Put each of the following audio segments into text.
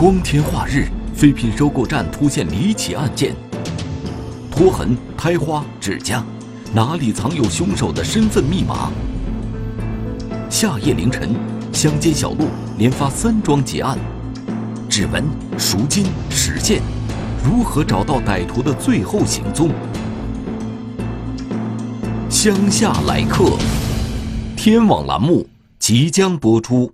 光天化日，废品收购站突现离奇案件。拖痕、胎花、指甲，哪里藏有凶手的身份密码？夏夜凌晨，乡间小路连发三桩劫案，指纹、赎金、实线，如何找到歹徒的最后行踪？乡下来客，天网栏目即将播出。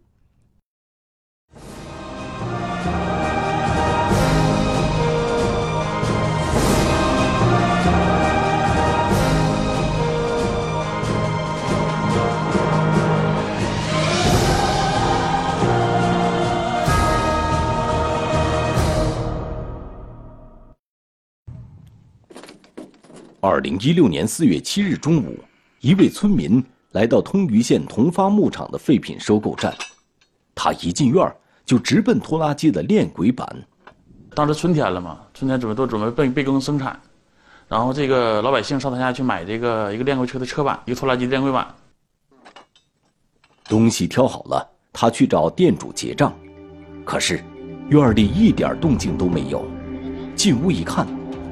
二零一六年四月七日中午，一位村民来到通榆县同发牧场的废品收购站，他一进院就直奔拖拉机的链轨板。当时春天了嘛，春天准备都准备备备耕生产，然后这个老百姓上他家去买这个一个链轨车的车板，一个拖拉机的链轨板。东西挑好了，他去找店主结账，可是院里一点动静都没有。进屋一看。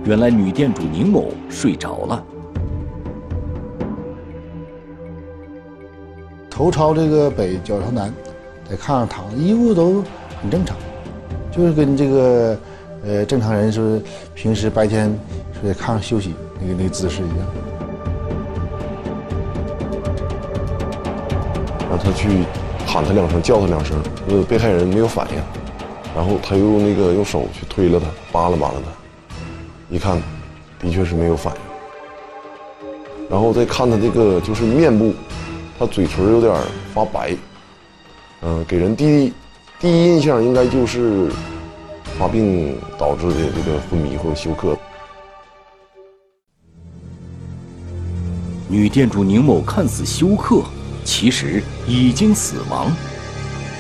原来女店主宁某睡着了，头朝这个北，脚朝南，在炕上躺着，衣服都很正常，就是跟这个呃正常人是平时白天睡在炕上休息那个那个姿势一样。让他去喊他两声，叫他两声，呃，被害人没有反应，然后他又那个用手去推了他，扒拉扒拉他。一看，的确是没有反应。然后再看他这个就是面部，他嘴唇有点发白，嗯，给人第一第一印象应该就是发病导致的这个昏迷或者休克。女店主宁某看似休克，其实已经死亡。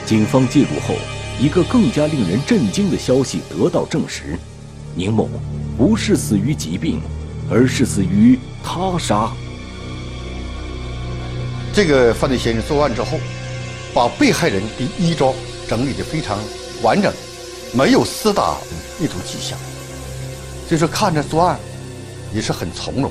警方介入后，一个更加令人震惊的消息得到证实：宁某。不是死于疾病，而是死于他杀。这个犯罪嫌疑人作案之后，把被害人的衣着整理的非常完整，没有厮打意图迹象，所以说看着作案也是很从容。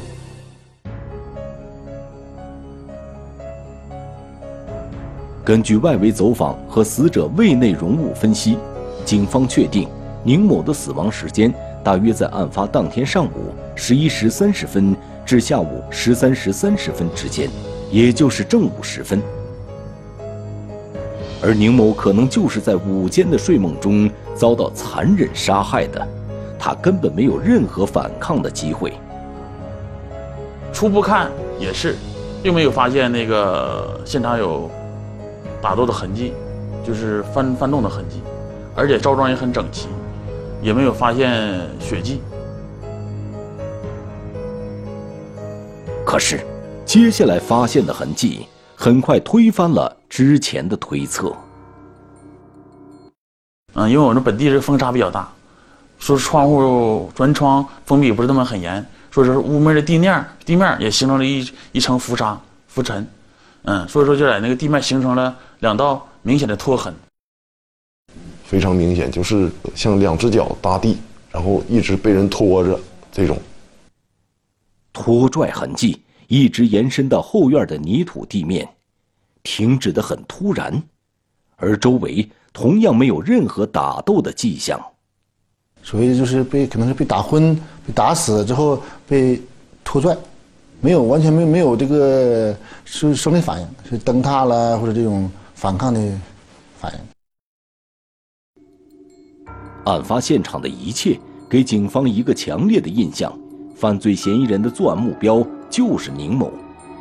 根据外围走访和死者胃内容物分析，警方确定宁某的死亡时间。大约在案发当天上午十一时三十分至下午十三时三十分之间，也就是正午时分。而宁某可能就是在午间的睡梦中遭到残忍杀害的，他根本没有任何反抗的机会。初步看也是，并没有发现那个现场有打斗的痕迹，就是翻翻动的痕迹，而且着装也很整齐。也没有发现血迹。可是，接下来发现的痕迹很快推翻了之前的推测。嗯，因为我们本地这风沙比较大，说窗户砖窗封闭不是那么很严，说是屋面的地面地面也形成了一一层浮沙浮尘，嗯，所以说就在那个地面形成了两道明显的拖痕。非常明显，就是像两只脚搭地，然后一直被人拖着这种拖拽痕迹，一直延伸到后院的泥土地面，停止的很突然，而周围同样没有任何打斗的迹象，所以就是被可能是被打昏、被打死之后被拖拽，没有完全没没有这个是生理反应，是蹬踏了或者这种反抗的反应。案发现场的一切给警方一个强烈的印象：犯罪嫌疑人的作案目标就是宁某。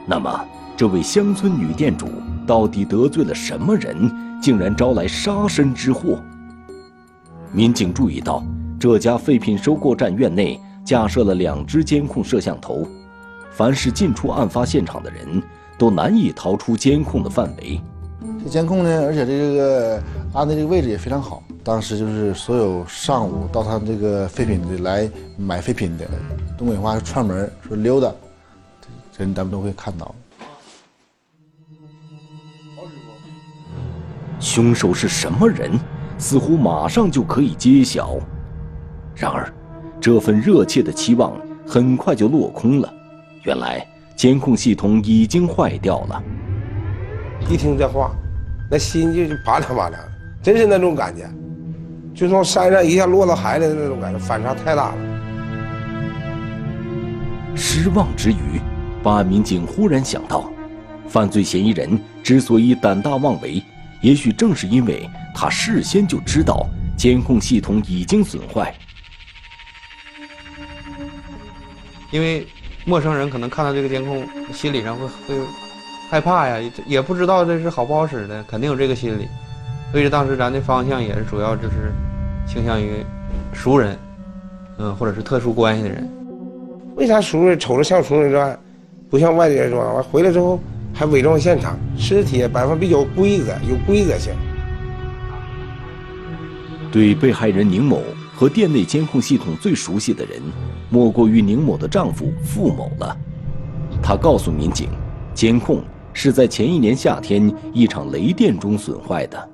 那么，这位乡村女店主到底得罪了什么人，竟然招来杀身之祸？民警注意到，这家废品收购站院内架设了两只监控摄像头，凡是进出案发现场的人都难以逃出监控的范围。这监控呢，而且这个安的这个位置也非常好。当时就是所有上午到他这个废品的来买废品的，东北话串门说溜达，这人咱们都会看到。凶手是什么人？似乎马上就可以揭晓。然而，这份热切的期望很快就落空了。原来，监控系统已经坏掉了。一听这话，那心就拔凉拔凉的，真是那种感觉，就从山上一下落到海里的那种感觉，反差太大了。失望之余，办案民警忽然想到，犯罪嫌疑人之所以胆大妄为，也许正是因为他事先就知道监控系统已经损坏。因为陌生人可能看到这个监控，心理上会会害怕呀，也不知道这是好不好使的，肯定有这个心理。所以当时咱的方向也是主要就是倾向于熟人，嗯，或者是特殊关系的人。为啥熟人瞅着像熟人作不像外地人作案？完回来之后还伪装现场，尸体摆放比较规则，有规则性。对被害人宁某和店内监控系统最熟悉的人。莫过于宁某的丈夫付某了。他告诉民警，监控是在前一年夏天一场雷电中损坏的。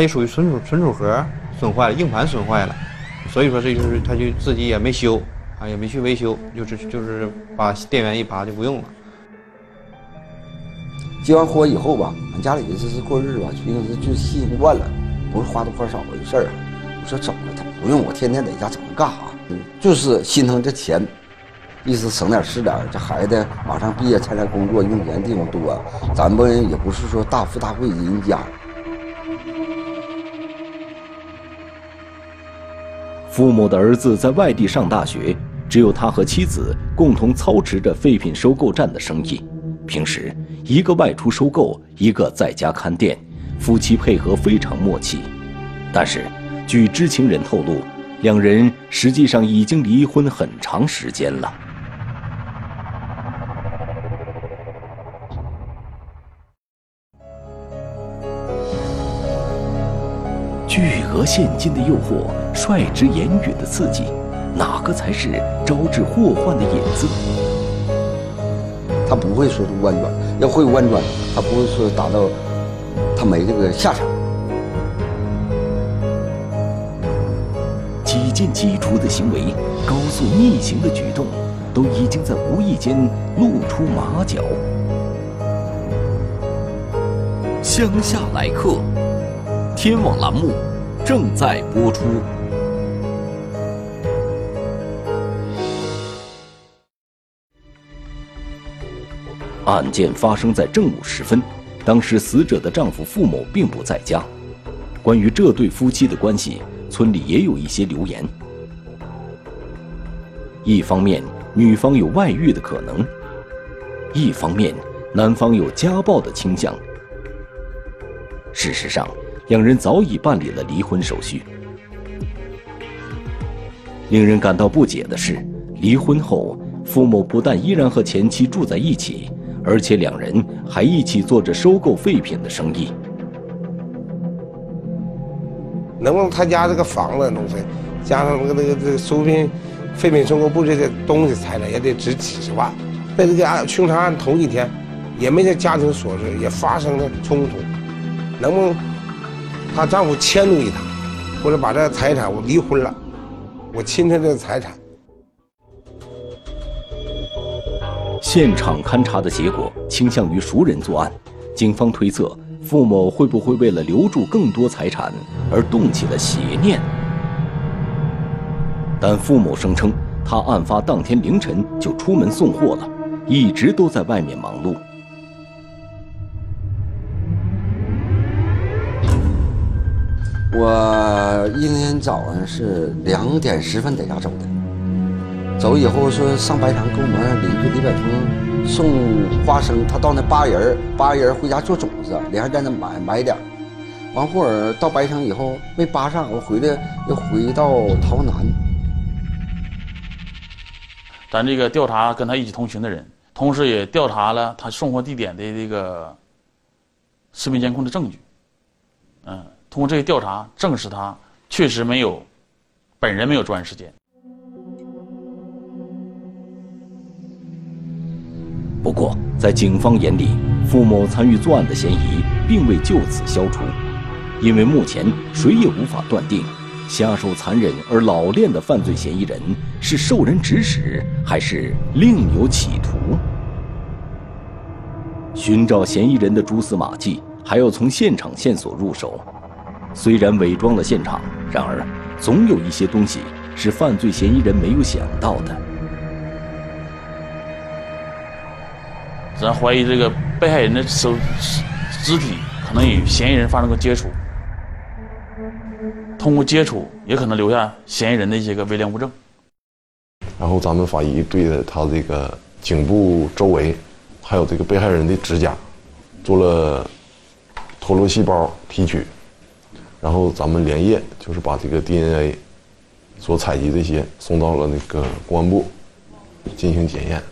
它也属于存储存储盒损坏了，硬盘损坏了，所以说这就是他就自己也没修啊，也没去维修，就是就是把电源一拔就不用了。结完婚以后吧，俺家里这是过日子吧，应该是就习惯了，不是花多花少的事儿。我说怎么了？他不用我天天在家整干啥？就是心疼这钱，意思省点是点。这孩子马上毕业参加工作，用钱地方多。咱们也不是说大富大贵人家。付某的儿子在外地上大学，只有他和妻子共同操持着废品收购站的生意。平时一个外出收购，一个在家看店，夫妻配合非常默契。但是。据知情人透露，两人实际上已经离婚很长时间了。巨额现金的诱惑，率直言语的刺激，哪个才是招致祸患的引子？他不会说弯转，要会弯转，他不会说打到他没这个下场。几进几出的行为，高速逆行的举动，都已经在无意间露出马脚。乡下来客，天网栏目正在播出。案件发生在正午时分，当时死者的丈夫付某并不在家。关于这对夫妻的关系。村里也有一些流言，一方面女方有外遇的可能，一方面男方有家暴的倾向。事实上，两人早已办理了离婚手续。令人感到不解的是，离婚后，付某不但依然和前妻住在一起，而且两人还一起做着收购废品的生意。能不能他家这个房子东西，加上那个那个这个收品废品收购部这些东西财产也得值几十万。在这个案凶杀案头一天，也没这家庭琐事，也发生了冲突。能不能她丈夫迁怒于她，或者把这个财产我离婚了，我侵吞这个财产？现场勘查的结果倾向于熟人作案，警方推测。付某会不会为了留住更多财产而动起了邪念？但付某声称，他案发当天凌晨就出门送货了，一直都在外面忙碌。我今天早上是两点十分在家走的，走以后说上白城给我们邻居李百峰。送花生，他到那扒人扒人回家做种子，连还在那买买点完会儿到白城以后没扒上，我回来又回到洮南。咱这个调查跟他一起同行的人，同时也调查了他送货地点的这个视频监控的证据。嗯，通过这个调查，证实他确实没有本人没有作案时间。不过，在警方眼里，付某参与作案的嫌疑并未就此消除。因为目前谁也无法断定，下手残忍而老练的犯罪嫌疑人是受人指使，还是另有企图。寻找嫌疑人的蛛丝马迹，还要从现场线索入手。虽然伪装了现场，然而总有一些东西是犯罪嫌疑人没有想到的。咱怀疑这个被害人的手肢体可能与嫌疑人发生过接触，通过接触也可能留下嫌疑人的一些个微量物证。然后咱们法医对着他这个颈部周围，还有这个被害人的指甲，做了脱落细胞提取，然后咱们连夜就是把这个 DNA 所采集这些送到了那个公安部进行检验，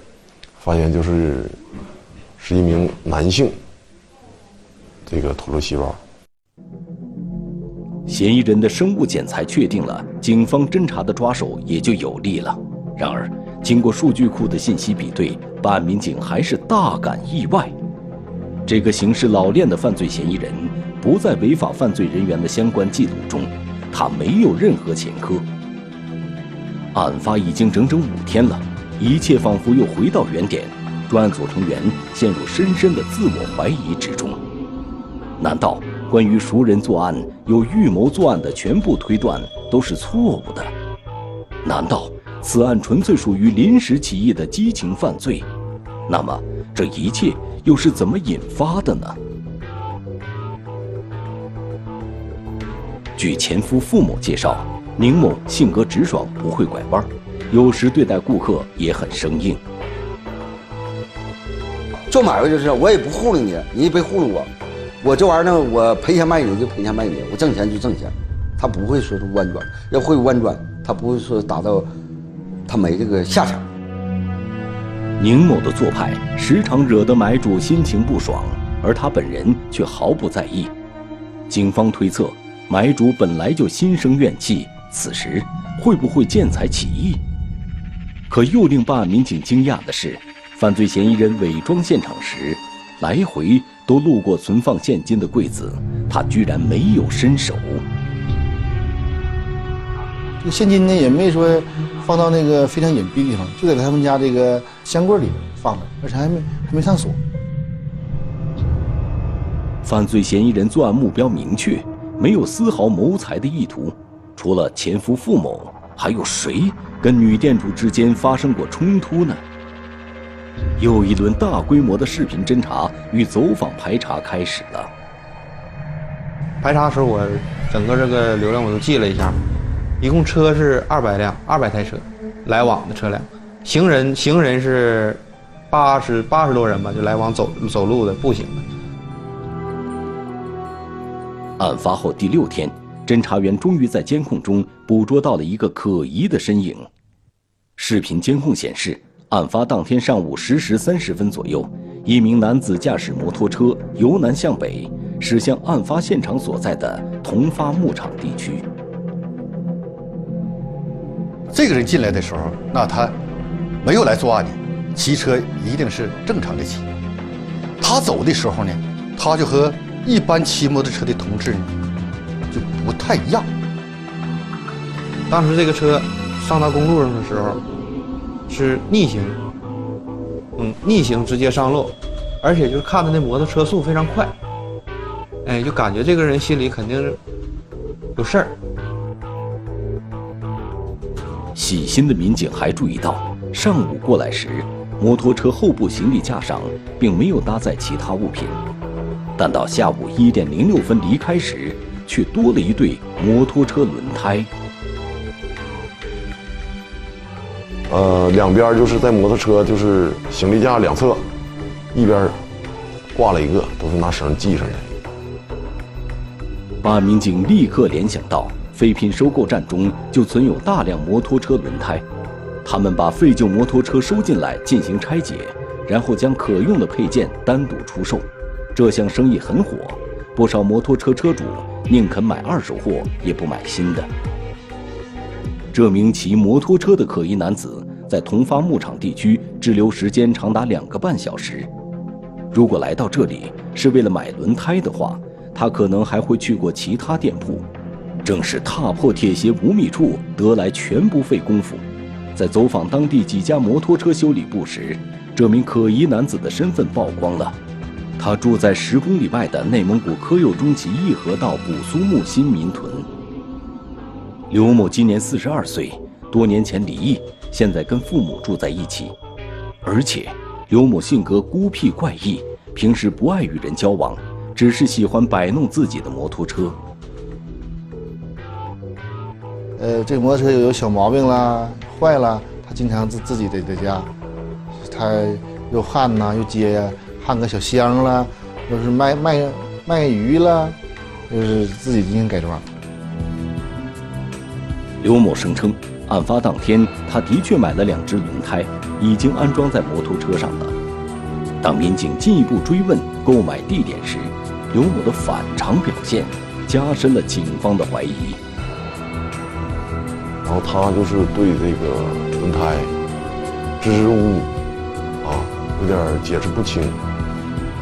发现就是是一名男性这个脱落细胞。嫌疑人的生物检材确定了，警方侦查的抓手也就有力了。然而，经过数据库的信息比对，办案民警还是大感意外。这个行事老练的犯罪嫌疑人不在违法犯罪人员的相关记录中，他没有任何前科。案发已经整整五天了，一切仿佛又回到原点，专案组成员陷入深深的自我怀疑之中。难道关于熟人作案、有预谋作案的全部推断都是错误的？难道？此案纯粹属于临时起意的激情犯罪，那么这一切又是怎么引发的呢？据前夫父母介绍，宁某性格直爽，不会拐弯，有时对待顾客也很生硬。做买卖就是我也不糊弄你，你也别糊弄我，我这玩意儿呢，我赔钱卖你就赔钱卖你，我挣钱就挣钱，他不会说是弯转，要会弯转，他不会说达到。他没这个下场。宁某的做派时常惹得买主心情不爽，而他本人却毫不在意。警方推测，买主本来就心生怨气，此时会不会见财起意？可又令办案民警惊讶的是，犯罪嫌疑人伪装现场时，来回都路过存放现金的柜子，他居然没有伸手。这个现金呢，也没说。放到那个非常隐蔽的地方，就在他们家这个箱柜里放着，而且还没还没上锁。犯罪嫌疑人作案目标明确，没有丝毫谋财的意图。除了前夫傅某，还有谁跟女店主之间发生过冲突呢？又一轮大规模的视频侦查与走访排查开始了。排查的时候，我整个这个流量我都记了一下。一共车是二百辆，二百台车，来往的车辆，行人行人是八十八十多人吧，就来往走走路的、步行的。案发后第六天，侦查员终于在监控中捕捉到了一个可疑的身影。视频监控显示，案发当天上午十时三十分左右，一名男子驾驶摩托车由南向北驶向案发现场所在的同发牧场地区。这个人进来的时候，那他没有来作案的，骑车一定是正常的骑。他走的时候呢，他就和一般骑摩托车的同志呢就不太一样。当时这个车上到公路上的时候是逆行，嗯，逆行直接上路，而且就是看他那摩托车速非常快，哎，就感觉这个人心里肯定是有事儿。细心的民警还注意到，上午过来时，摩托车后部行李架上并没有搭载其他物品，但到下午一点零六分离开时，却多了一对摩托车轮胎。呃，两边就是在摩托车就是行李架两侧，一边挂了一个，都是拿绳系上的。办案民警立刻联想到。废品收购站中就存有大量摩托车轮胎，他们把废旧摩托车收进来进行拆解，然后将可用的配件单独出售。这项生意很火，不少摩托车车主宁肯买二手货也不买新的。这名骑摩托车的可疑男子在同发牧场地区滞留时间长达两个半小时。如果来到这里是为了买轮胎的话，他可能还会去过其他店铺。正是踏破铁鞋无觅处，得来全不费工夫。在走访当地几家摩托车修理部时，这名可疑男子的身份曝光了。他住在十公里外的内蒙古科右中旗义河道卜苏木新民屯。刘某今年四十二岁，多年前离异，现在跟父母住在一起。而且，刘某性格孤僻怪异，平时不爱与人交往，只是喜欢摆弄自己的摩托车。呃，这摩托车有小毛病啦，坏了，他经常自自己在在家，他又焊呐，又接呀，焊个小箱啦，又是卖卖卖鱼啦，又是自己进行改装。刘某声称，案发当天他的确买了两只轮胎，已经安装在摩托车上了。当民警进一步追问购买地点时，刘某的反常表现加深了警方的怀疑。然后他就是对这个轮胎支支吾吾啊，有点解释不清，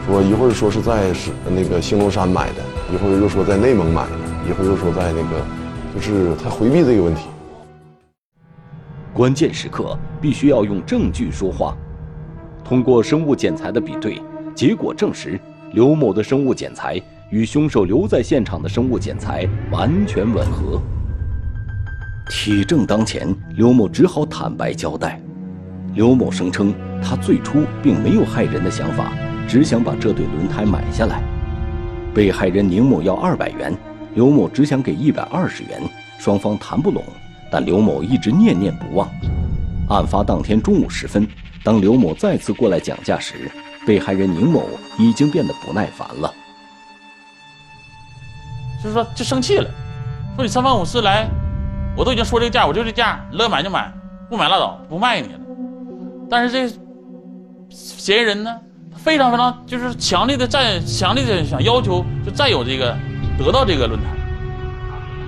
说一会儿说是在是那个兴隆山买的，一会儿又说在内蒙买的，一会儿又说在那个，就是他回避这个问题。关键时刻必须要用证据说话。通过生物检材的比对，结果证实刘某的生物检材与凶手留在现场的生物检材完全吻合。铁证当前，刘某只好坦白交代。刘某声称，他最初并没有害人的想法，只想把这对轮胎买下来。被害人宁某要二百元，刘某只想给一百二十元，双方谈不拢，但刘某一直念念不忘。案发当天中午时分，当刘某再次过来讲价时，被害人宁某已经变得不耐烦了，就是说就生气了，说你三番五次来。我都已经说这个价，我就这价，乐买就买，不买拉倒，不卖你了。但是这嫌疑人呢，非常非常就是强烈的占，强烈的想要求就占有这个，得到这个论坛。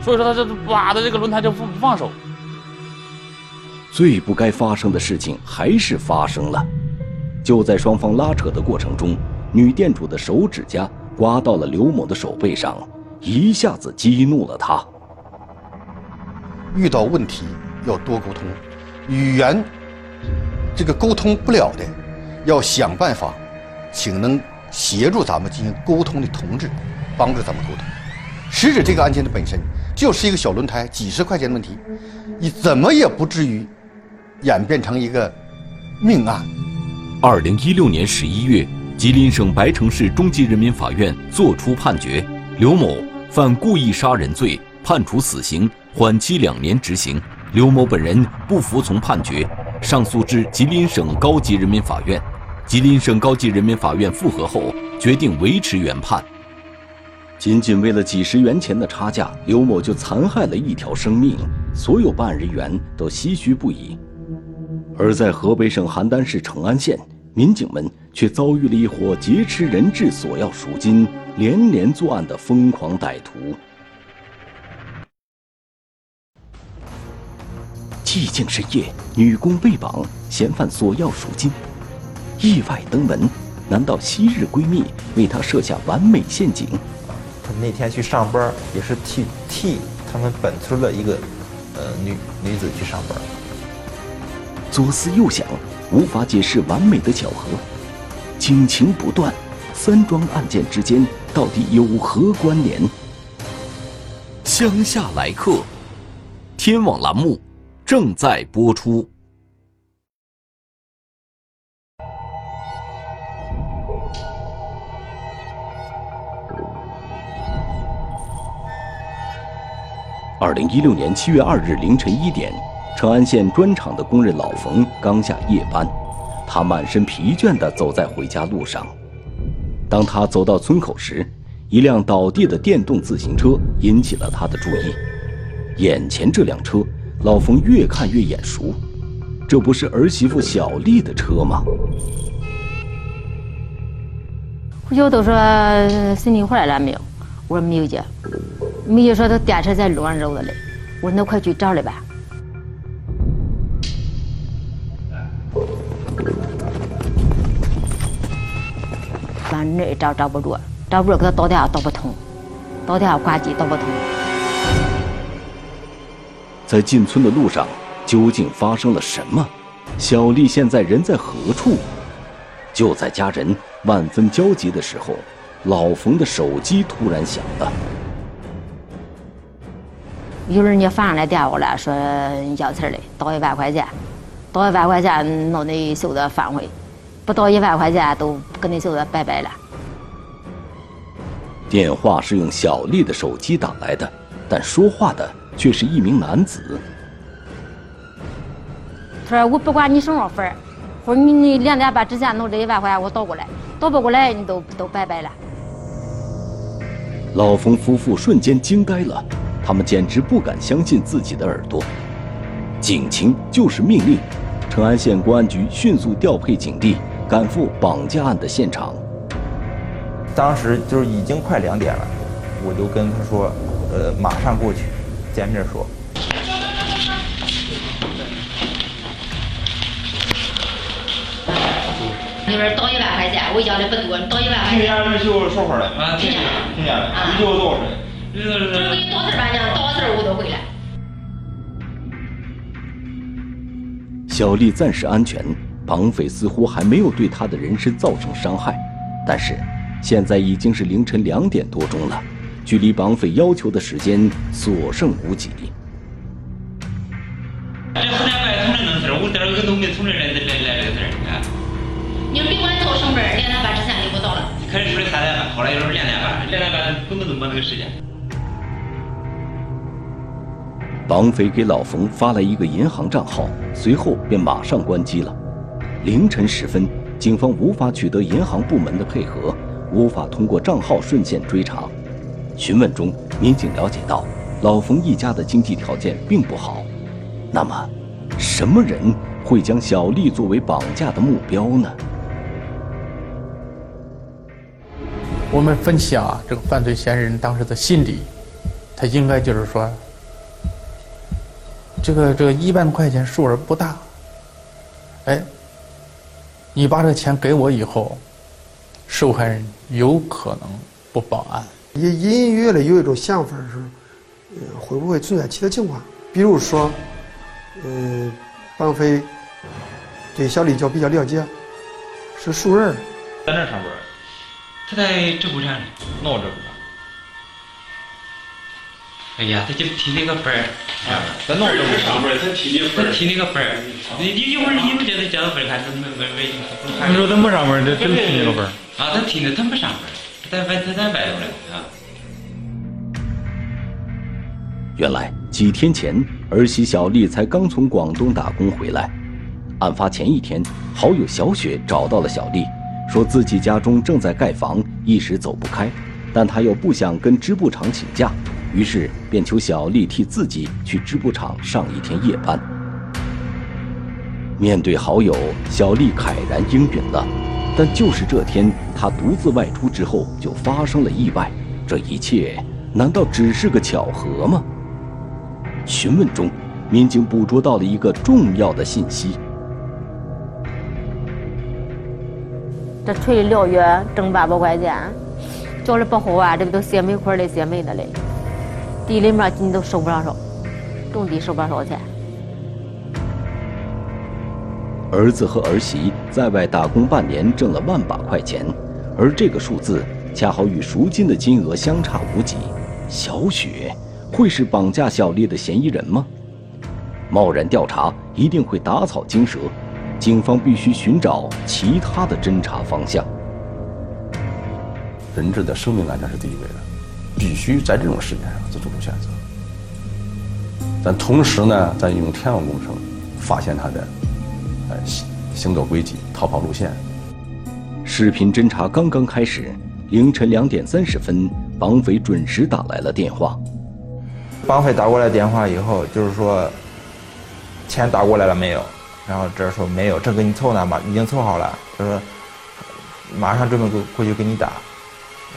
所以说他这挖的这个轮胎就不不放手。最不该发生的事情还是发生了，就在双方拉扯的过程中，女店主的手指甲刮到了刘某的手背上，一下子激怒了他。遇到问题要多沟通，语言这个沟通不了的，要想办法，请能协助咱们进行沟通的同志，帮助咱们沟通。实质这个案件的本身就是一个小轮胎几十块钱的问题，你怎么也不至于演变成一个命案。二零一六年十一月，吉林省白城市中级人民法院作出判决，刘某犯故意杀人罪，判处死刑。缓期两年执行，刘某本人不服从判决，上诉至吉林省高级人民法院。吉林省高级人民法院复核后，决定维持原判。仅仅为了几十元钱的差价，刘某就残害了一条生命，所有办案人员都唏嘘不已。而在河北省邯郸市成安县，民警们却遭遇了一伙劫持人质、索要赎金、连连作案的疯狂歹徒。寂静深夜，女工被绑，嫌犯索要赎金，意外登门，难道昔日闺蜜为他设下完美陷阱？他那天去上班，也是替替他们本村的一个呃女女子去上班。左思右想，无法解释完美的巧合，警情不断，三桩案件之间到底有何关联？乡下来客，天网栏目。正在播出。二零一六年七月二日凌晨一点，成安县砖厂的工人老冯刚下夜班，他满身疲倦地走在回家路上。当他走到村口时，一辆倒地的电动自行车引起了他的注意。眼前这辆车。老冯越看越眼熟，这不是儿媳妇小丽的车吗？回去我都说孙女回来了没有？我说没有姐。没有说他电车在路上扔着嘞。我说那快去找来吧。完那也找找不着，找不着给他打电话打不通，打电话挂机打不通。在进村的路上，究竟发生了什么？小丽现在人在何处？就在家人万分焦急的时候，老冯的手机突然响了。有人家反上来电话了，说要钱的，打一万块钱，打一万块钱弄你袖子反回，不到一万块钱都跟你袖子拜拜了。电话是用小丽的手机打来的，但说话的却是一名男子。他说：“我不管你什么份儿，或者你你两点半之前弄这一万块钱我倒过来，倒不过来你都都拜拜了。”老冯夫妇瞬间惊呆了，他们简直不敢相信自己的耳朵。警情就是命令，成安县公安局迅速调配警力，赶赴绑架案的现场。当时就是已经快两点了，我就跟他说：“呃，马上过去，见面说。”你说倒一万块钱，我要的不多，倒一万块钱。听见人就说话了，啊，听见了，听见了，你就多少钱？就是给你倒事吧，娘，倒事我都回来。小丽暂时安全，绑匪似乎还没有对她的人身造成伤害，但是现在已经是凌晨两点多钟了，距离绑匪要求的时间所剩无几。这河南外从这弄事我这儿个都没从这来来来这事儿啊。你别管到什么两点半之前就不到了。开始说的三点半，后来又说两点半，两点半根本就没那个时间。绑匪给老冯发来一个银行账号，随后便马上关机了。凌晨时分，警方无法取得银行部门的配合，无法通过账号顺线追查。询问中，民警了解到，老冯一家的经济条件并不好。那么，什么人会将小丽作为绑架的目标呢？我们分析啊，这个犯罪嫌疑人当时的心理，他应该就是说，这个这个一万块钱数额不大，哎，你把这个钱给我以后，受害人有可能不报案。也隐隐约约的有一种想法是，呃，会不会存在其他情况？比如说，呃，绑匪对小丽就比较了解，是熟人。在那上班。他在直播站闹直播。哎呀，他就提那个班儿，在闹直播上班，他提的他提那个班儿，你你一会儿一会儿叫他叫到班儿看，他没没没。你说他没上班，他真提那个班儿？啊，他提的，他没上班，他在外他在外头嘞啊。原来几天前，儿媳小丽才刚从广东打工回来。案发前一天，好友小雪找到了小丽。说自己家中正在盖房，一时走不开，但她又不想跟织布厂请假，于是便求小丽替自己去织布厂上一天夜班。面对好友，小丽慨然应允了。但就是这天，她独自外出之后，就发生了意外。这一切难道只是个巧合吗？询问中，民警捕捉到了一个重要的信息。这锤疗药挣八百块钱，叫的不好啊！这不都写煤块的写煤的嘞，地里面你都收不上手，种地收不上手钱。儿子和儿媳在外打工半年，挣了万把块钱，而这个数字恰好与赎金的金额相差无几。小雪会是绑架小丽的嫌疑人吗？贸然调查一定会打草惊蛇。警方必须寻找其他的侦查方向。人质的生命安全是第一位的，必须在这种事件上做出选择。但同时呢，咱用天网工程发现他的呃行行走轨迹、逃跑路线。视频侦查刚刚开始，凌晨两点三十分，绑匪准时打来了电话。绑匪打过来电话以后，就是说钱打过来了没有？然后这说没有，正给你凑呢嘛，已经凑好了。他说马上准备过过去给你打。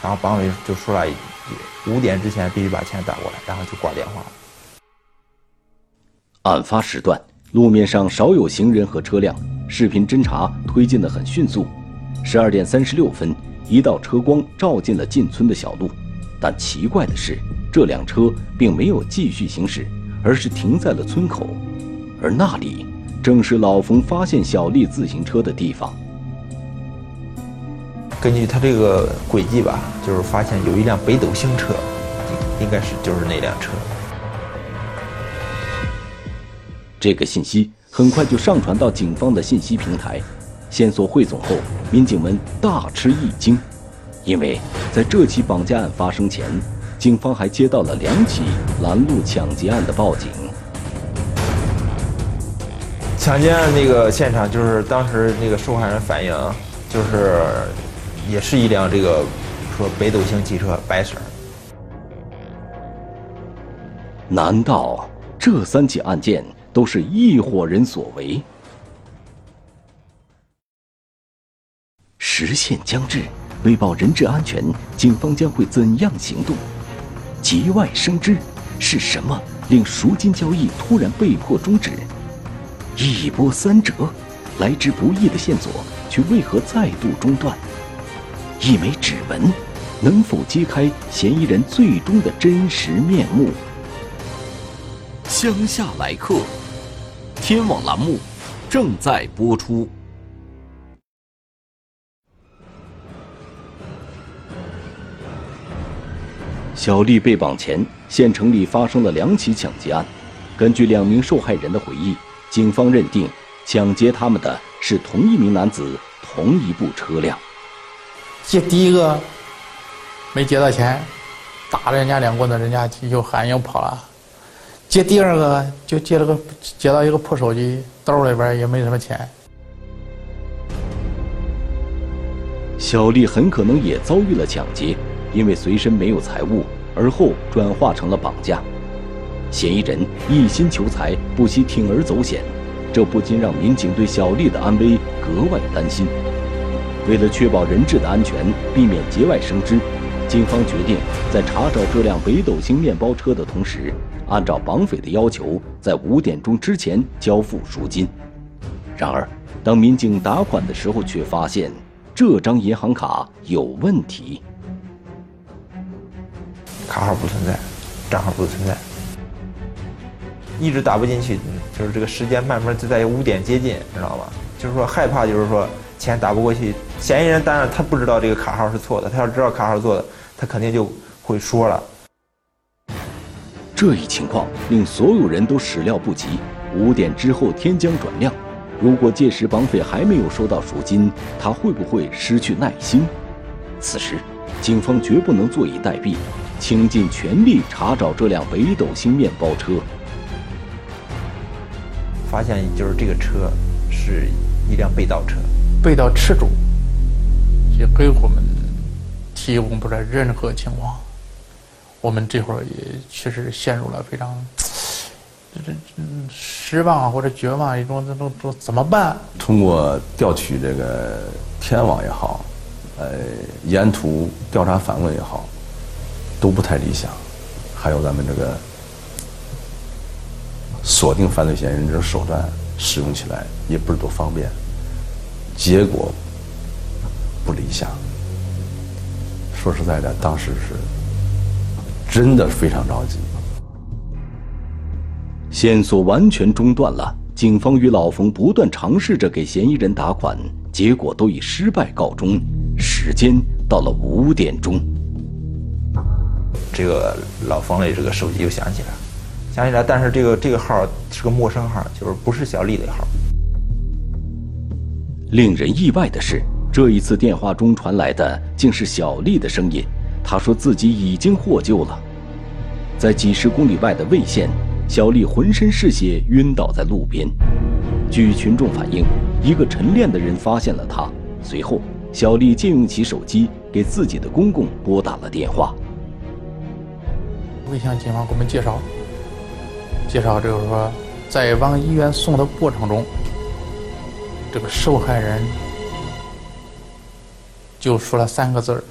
然后绑匪就说了一句：五点之前必须把钱打过来，然后就挂电话了。案发时段，路面上少有行人和车辆，视频侦查推进的很迅速。十二点三十六分，一道车光照进了进村的小路，但奇怪的是，这辆车并没有继续行驶，而是停在了村口，而那里正是老冯发现小丽自行车的地方。根据他这个轨迹吧，就是发现有一辆北斗星车，应该是就是那辆车。这个信息很快就上传到警方的信息平台，线索汇总后，民警们大吃一惊，因为在这起绑架案发生前，警方还接到了两起拦路抢劫案的报警。抢劫案那个现场就是当时那个受害人反映，就是也是一辆这个说北斗星汽车白色。难道这三起案件？都是一伙人所为。时限将至，为保人质安全，警方将会怎样行动？节外生枝，是什么令赎金交易突然被迫终止？一波三折，来之不易的线索却为何再度中断？一枚指纹，能否揭开嫌疑人最终的真实面目？乡下来客。天网栏目正在播出。小丽被绑前，县城里发生了两起抢劫案。根据两名受害人的回忆，警方认定抢劫他们的是同一名男子、同一部车辆。借第一个没劫到钱，打了人家两棍子，人家就喊又跑了。接第二个就接了个接到一个破手机，兜里边也没什么钱。小丽很可能也遭遇了抢劫，因为随身没有财物，而后转化成了绑架。嫌疑人一心求财，不惜铤而走险，这不禁让民警对小丽的安危格外担心。为了确保人质的安全，避免节外生枝，警方决定在查找这辆北斗星面包车的同时。按照绑匪的要求，在五点钟之前交付赎金。然而，当民警打款的时候，却发现这张银行卡有问题，卡号不存在，账号不存在，一直打不进去，就是这个时间慢慢就在五点接近，知道吧？就是说害怕，就是说钱打不过去。嫌疑人当然他不知道这个卡号是错的，他要知道卡号错的，他肯定就会说了。这一情况令所有人都始料不及。五点之后天将转亮，如果届时绑匪还没有收到赎金，他会不会失去耐心？此时，警方绝不能坐以待毙，倾尽全力查找这辆北斗星面包车。发现就是这个车是一辆被盗车，被盗车主也给我们提供不了任何情况。我们这会儿也确实陷入了非常这这失望或者绝望一种，这种这怎么办？通过调取这个天网也好，呃，沿途调查访问也好，都不太理想。还有咱们这个锁定犯罪嫌疑人这种手段使用起来也不是多方便，结果不理想。说实在的，当时是。真的非常着急，线索完全中断了。警方与老冯不断尝试着给嫌疑人打款，结果都以失败告终。时间到了五点钟，这个老冯的这个手机又响起来，响起来，但是这个这个号是个陌生号，就是不是小丽的号。令人意外的是，这一次电话中传来的竟是小丽的声音。她说自己已经获救了，在几十公里外的魏县，小丽浑身是血，晕倒在路边。据群众反映，一个晨练的人发现了她。随后，小丽借用起手机给自己的公公拨打了电话。魏县警方给我们介绍，介绍就是说，在往医院送的过程中，这个受害人就说了三个字儿。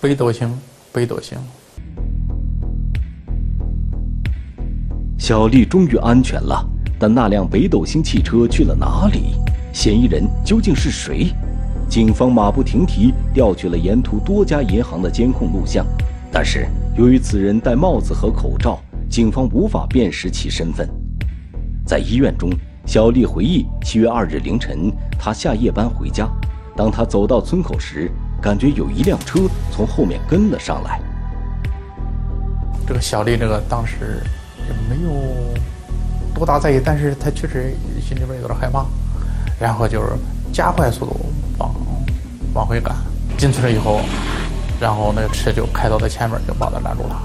北斗星，北斗星。小丽终于安全了，但那辆北斗星汽车去了哪里？嫌疑人究竟是谁？警方马不停蹄调取了沿途多家银行的监控录像，但是由于此人戴帽子和口罩，警方无法辨识其身份。在医院中，小丽回忆，七月二日凌晨，她下夜班回家，当她走到村口时，感觉有一辆车从后面跟了上来。这个小丽这个当时也没有多大在意，但是她确实心里边有点害怕，然后就是加快速度往往回赶。进村了以后，然后那个车就开到她前面，就把她拦住了。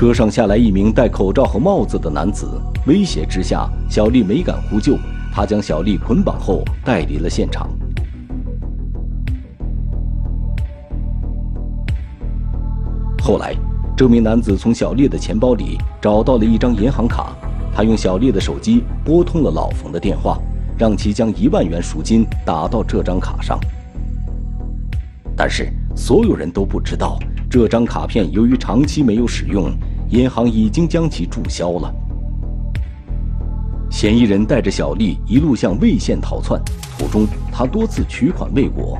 车上下来一名戴口罩和帽子的男子，威胁之下，小丽没敢呼救，他将小丽捆绑后带离了现场。后来，这名男子从小丽的钱包里找到了一张银行卡，他用小丽的手机拨通了老冯的电话，让其将一万元赎金打到这张卡上。但是，所有人都不知道，这张卡片由于长期没有使用，银行已经将其注销了。嫌疑人带着小丽一路向魏县逃窜，途中他多次取款未果，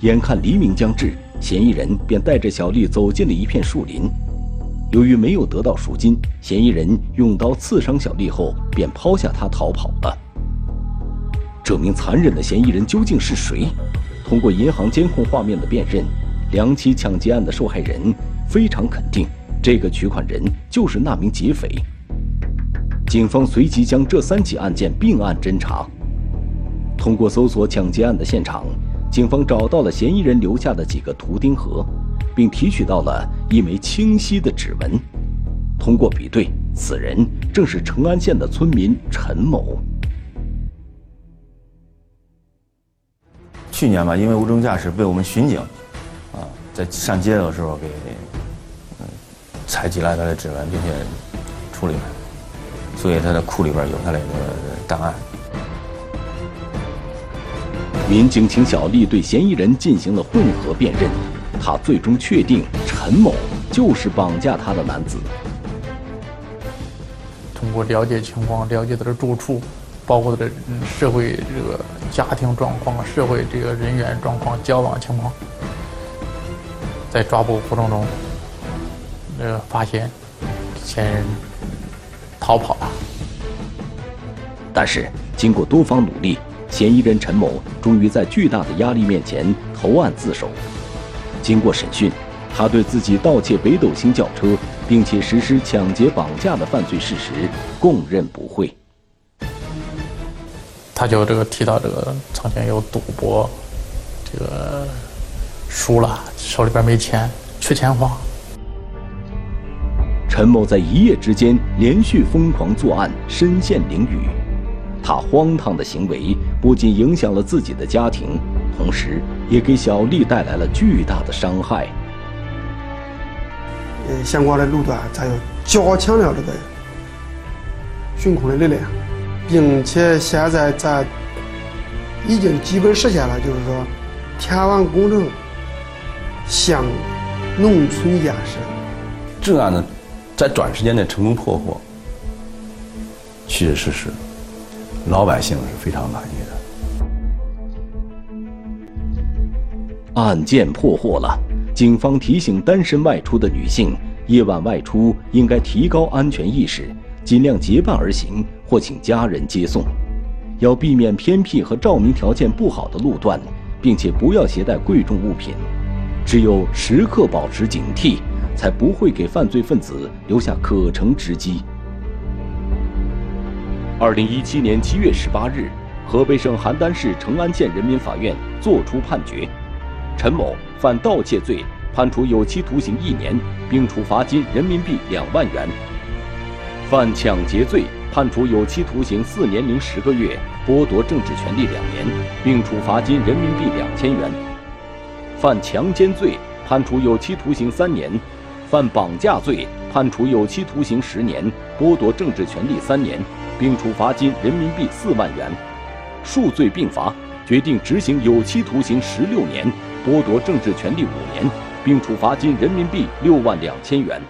眼看黎明将至。嫌疑人便带着小丽走进了一片树林，由于没有得到赎金，嫌疑人用刀刺伤小丽后便抛下她逃跑了。这名残忍的嫌疑人究竟是谁？通过银行监控画面的辨认，两起抢劫案的受害人非常肯定，这个取款人就是那名劫匪。警方随即将这三起案件并案侦查，通过搜索抢劫案的现场。警方找到了嫌疑人留下的几个图钉盒，并提取到了一枚清晰的指纹。通过比对，此人正是成安县的村民陈某。去年吧，因为无证驾驶被我们巡警啊在上街的时候给采集了他的指纹，并且处理了，所以他的库里边有他的档案。民警请小丽对嫌疑人进行了混合辨认，他最终确定陈某就是绑架他的男子。通过了解情况，了解他的住处，包括他的社会这个家庭状况、社会这个人员状况、交往情况，在抓捕过程中，呃，发现嫌疑人逃跑了。但是经过多方努力。嫌疑人陈某终于在巨大的压力面前投案自首。经过审讯，他对自己盗窃北斗星轿车，并且实施抢劫绑架的犯罪事实供认不讳。他就这个提到这个曾经有赌博，这个输了手里边没钱，缺钱花。陈某在一夜之间连续疯狂作案，身陷囹圄。他荒唐的行为不仅影响了自己的家庭，同时也给小丽带来了巨大的伤害。呃，相关的路段咱要加强了这个巡控的力量，并且现在咱已经基本实现了，就是说天网工程向农村延伸。这案呢，在短时间内成功破获，确确实实。老百姓是非常满意的。案件破获了，警方提醒单身外出的女性，夜晚外出应该提高安全意识，尽量结伴而行或请家人接送，要避免偏僻和照明条件不好的路段，并且不要携带贵重物品。只有时刻保持警惕，才不会给犯罪分子留下可乘之机。二零一七年七月十八日，河北省邯郸市成安县人民法院作出判决：陈某犯盗窃罪，判处有期徒刑一年，并处罚金人民币两万元；犯抢劫罪，判处有期徒刑四年零十个月，剥夺政治权利两年，并处罚金人民币两千元；犯强奸罪，判处有期徒刑三年；犯绑架罪，判处有期徒刑十年，剥夺政治权利三年。并处罚金人民币四万元，数罪并罚，决定执行有期徒刑十六年，剥夺政治权利五年，并处罚金人民币六万两千元。